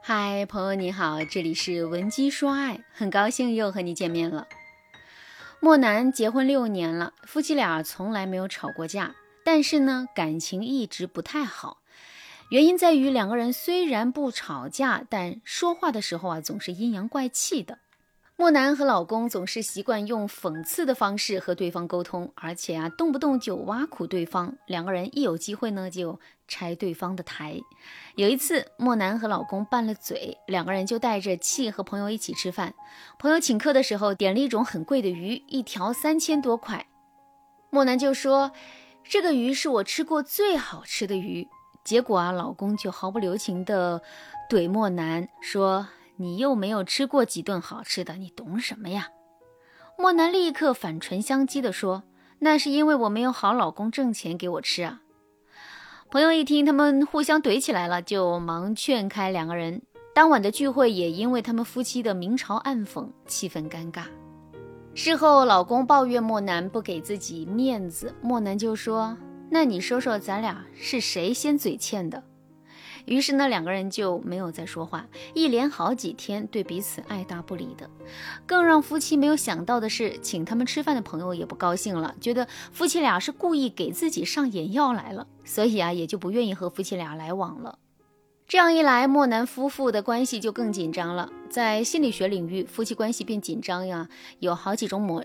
嗨，朋友你好，这里是文姬说爱，很高兴又和你见面了。莫南结婚六年了，夫妻俩从来没有吵过架，但是呢，感情一直不太好。原因在于两个人虽然不吵架，但说话的时候啊，总是阴阳怪气的。莫南和老公总是习惯用讽刺的方式和对方沟通，而且啊，动不动就挖苦对方。两个人一有机会呢，就拆对方的台。有一次，莫南和老公拌了嘴，两个人就带着气和朋友一起吃饭。朋友请客的时候，点了一种很贵的鱼，一条三千多块。莫南就说：“这个鱼是我吃过最好吃的鱼。”结果啊，老公就毫不留情地怼莫南说。你又没有吃过几顿好吃的，你懂什么呀？莫南立刻反唇相讥地说：“那是因为我没有好老公挣钱给我吃啊。”朋友一听他们互相怼起来了，就忙劝开两个人。当晚的聚会也因为他们夫妻的明嘲暗讽，气氛尴尬。事后，老公抱怨莫南不给自己面子，莫南就说：“那你说说，咱俩是谁先嘴欠的？”于是呢，两个人就没有再说话，一连好几天对彼此爱答不理的。更让夫妻没有想到的是，请他们吃饭的朋友也不高兴了，觉得夫妻俩是故意给自己上眼药来了，所以啊，也就不愿意和夫妻俩来往了。这样一来，莫南夫妇的关系就更紧张了。在心理学领域，夫妻关系变紧张呀，有好几种模。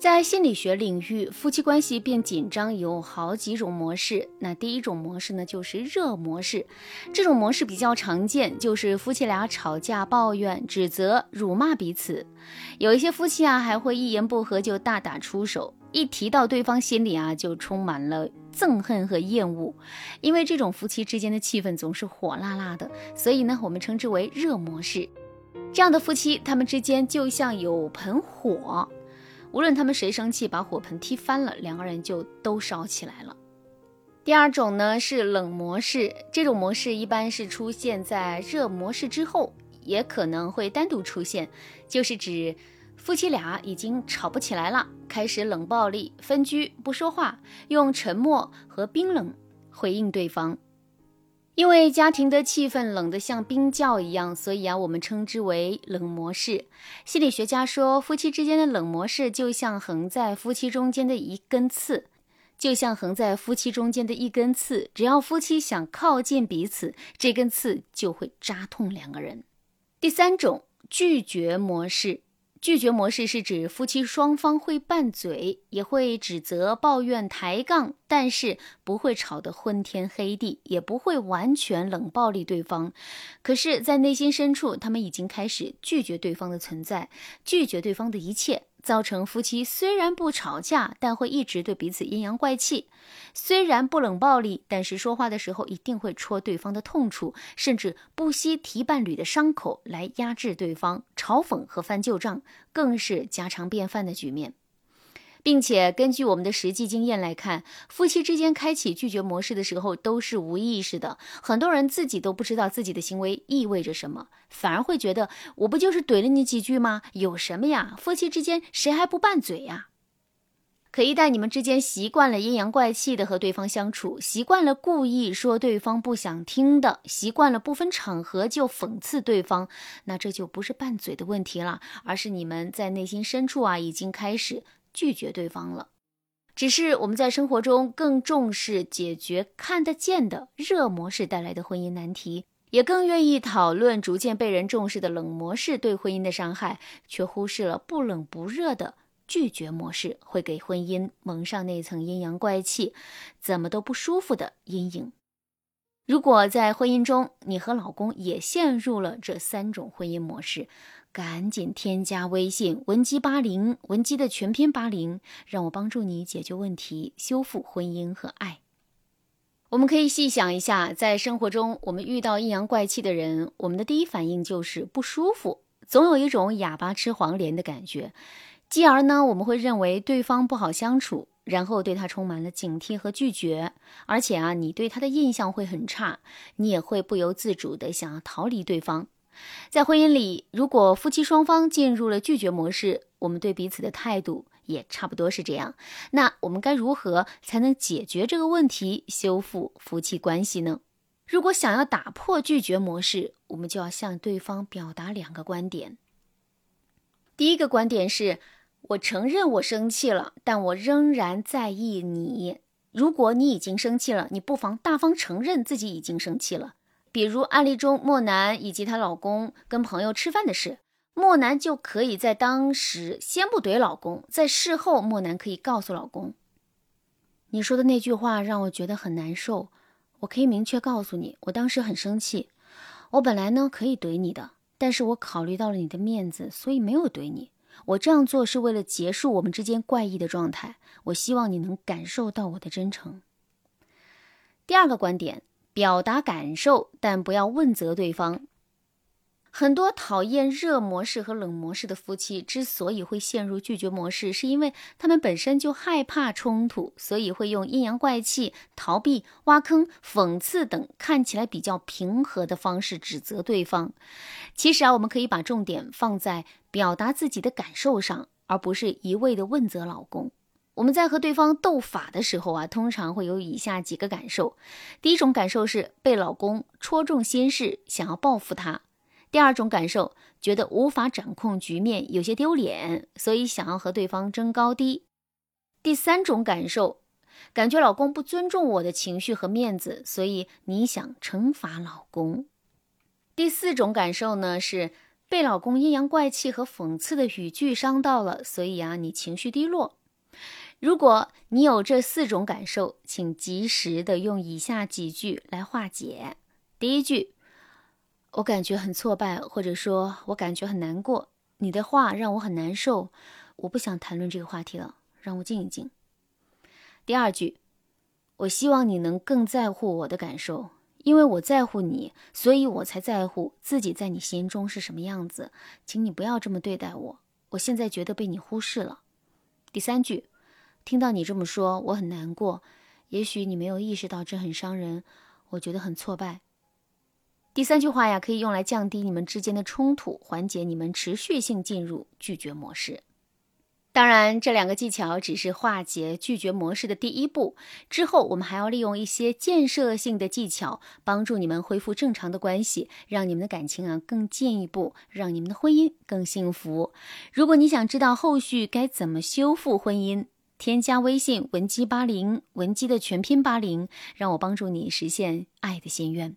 在心理学领域，夫妻关系变紧张有好几种模式。那第一种模式呢，就是热模式。这种模式比较常见，就是夫妻俩吵架、抱怨、指责、辱骂彼此。有一些夫妻啊，还会一言不合就大打出手，一提到对方，心里啊就充满了憎恨和厌恶。因为这种夫妻之间的气氛总是火辣辣的，所以呢，我们称之为热模式。这样的夫妻，他们之间就像有盆火。无论他们谁生气，把火盆踢翻了，两个人就都烧起来了。第二种呢是冷模式，这种模式一般是出现在热模式之后，也可能会单独出现，就是指夫妻俩已经吵不起来了，开始冷暴力、分居、不说话，用沉默和冰冷回应对方。因为家庭的气氛冷得像冰窖一样，所以啊，我们称之为冷模式。心理学家说，夫妻之间的冷模式就像横在夫妻中间的一根刺，就像横在夫妻中间的一根刺。只要夫妻想靠近彼此，这根刺就会扎痛两个人。第三种拒绝模式。拒绝模式是指夫妻双方会拌嘴，也会指责、抱怨、抬杠，但是不会吵得昏天黑地，也不会完全冷暴力对方。可是，在内心深处，他们已经开始拒绝对方的存在，拒绝对方的一切。造成夫妻虽然不吵架，但会一直对彼此阴阳怪气；虽然不冷暴力，但是说话的时候一定会戳对方的痛处，甚至不惜提伴侣的伤口来压制对方，嘲讽和翻旧账更是家常便饭的局面。并且根据我们的实际经验来看，夫妻之间开启拒绝模式的时候都是无意识的，很多人自己都不知道自己的行为意味着什么，反而会觉得我不就是怼了你几句吗？有什么呀？夫妻之间谁还不拌嘴呀？可一旦你们之间习惯了阴阳怪气的和对方相处，习惯了故意说对方不想听的，习惯了不分场合就讽刺对方，那这就不是拌嘴的问题了，而是你们在内心深处啊已经开始。拒绝对方了，只是我们在生活中更重视解决看得见的热模式带来的婚姻难题，也更愿意讨论逐渐被人重视的冷模式对婚姻的伤害，却忽视了不冷不热的拒绝模式会给婚姻蒙上那层阴阳怪气、怎么都不舒服的阴影。如果在婚姻中你和老公也陷入了这三种婚姻模式，赶紧添加微信文姬八零，文姬的全拼八零，让我帮助你解决问题，修复婚姻和爱。我们可以细想一下，在生活中，我们遇到阴阳怪气的人，我们的第一反应就是不舒服，总有一种哑巴吃黄连的感觉。继而呢，我们会认为对方不好相处，然后对他充满了警惕和拒绝。而且啊，你对他的印象会很差，你也会不由自主的想要逃离对方。在婚姻里，如果夫妻双方进入了拒绝模式，我们对彼此的态度也差不多是这样。那我们该如何才能解决这个问题，修复夫妻关系呢？如果想要打破拒绝模式，我们就要向对方表达两个观点。第一个观点是：我承认我生气了，但我仍然在意你。如果你已经生气了，你不妨大方承认自己已经生气了。比如案例中莫南以及她老公跟朋友吃饭的事，莫南就可以在当时先不怼老公，在事后莫南可以告诉老公：“你说的那句话让我觉得很难受。”我可以明确告诉你，我当时很生气。我本来呢可以怼你的，但是我考虑到了你的面子，所以没有怼你。我这样做是为了结束我们之间怪异的状态。我希望你能感受到我的真诚。第二个观点，表达感受，但不要问责对方。很多讨厌热模式和冷模式的夫妻之所以会陷入拒绝模式，是因为他们本身就害怕冲突，所以会用阴阳怪气、逃避、挖坑、讽刺等看起来比较平和的方式指责对方。其实啊，我们可以把重点放在表达自己的感受上，而不是一味的问责老公。我们在和对方斗法的时候啊，通常会有以下几个感受：第一种感受是被老公戳中心事，想要报复他。第二种感受，觉得无法掌控局面，有些丢脸，所以想要和对方争高低。第三种感受，感觉老公不尊重我的情绪和面子，所以你想惩罚老公。第四种感受呢，是被老公阴阳怪气和讽刺的语句伤到了，所以啊，你情绪低落。如果你有这四种感受，请及时的用以下几句来化解。第一句。我感觉很挫败，或者说我感觉很难过。你的话让我很难受，我不想谈论这个话题了，让我静一静。第二句，我希望你能更在乎我的感受，因为我在乎你，所以我才在乎自己在你心中是什么样子。请你不要这么对待我，我现在觉得被你忽视了。第三句，听到你这么说，我很难过。也许你没有意识到这很伤人，我觉得很挫败。第三句话呀，可以用来降低你们之间的冲突，缓解你们持续性进入拒绝模式。当然，这两个技巧只是化解拒绝模式的第一步。之后，我们还要利用一些建设性的技巧，帮助你们恢复正常的关系，让你们的感情啊更进一步，让你们的婚姻更幸福。如果你想知道后续该怎么修复婚姻，添加微信文姬八零，文姬的全拼八零，让我帮助你实现爱的心愿。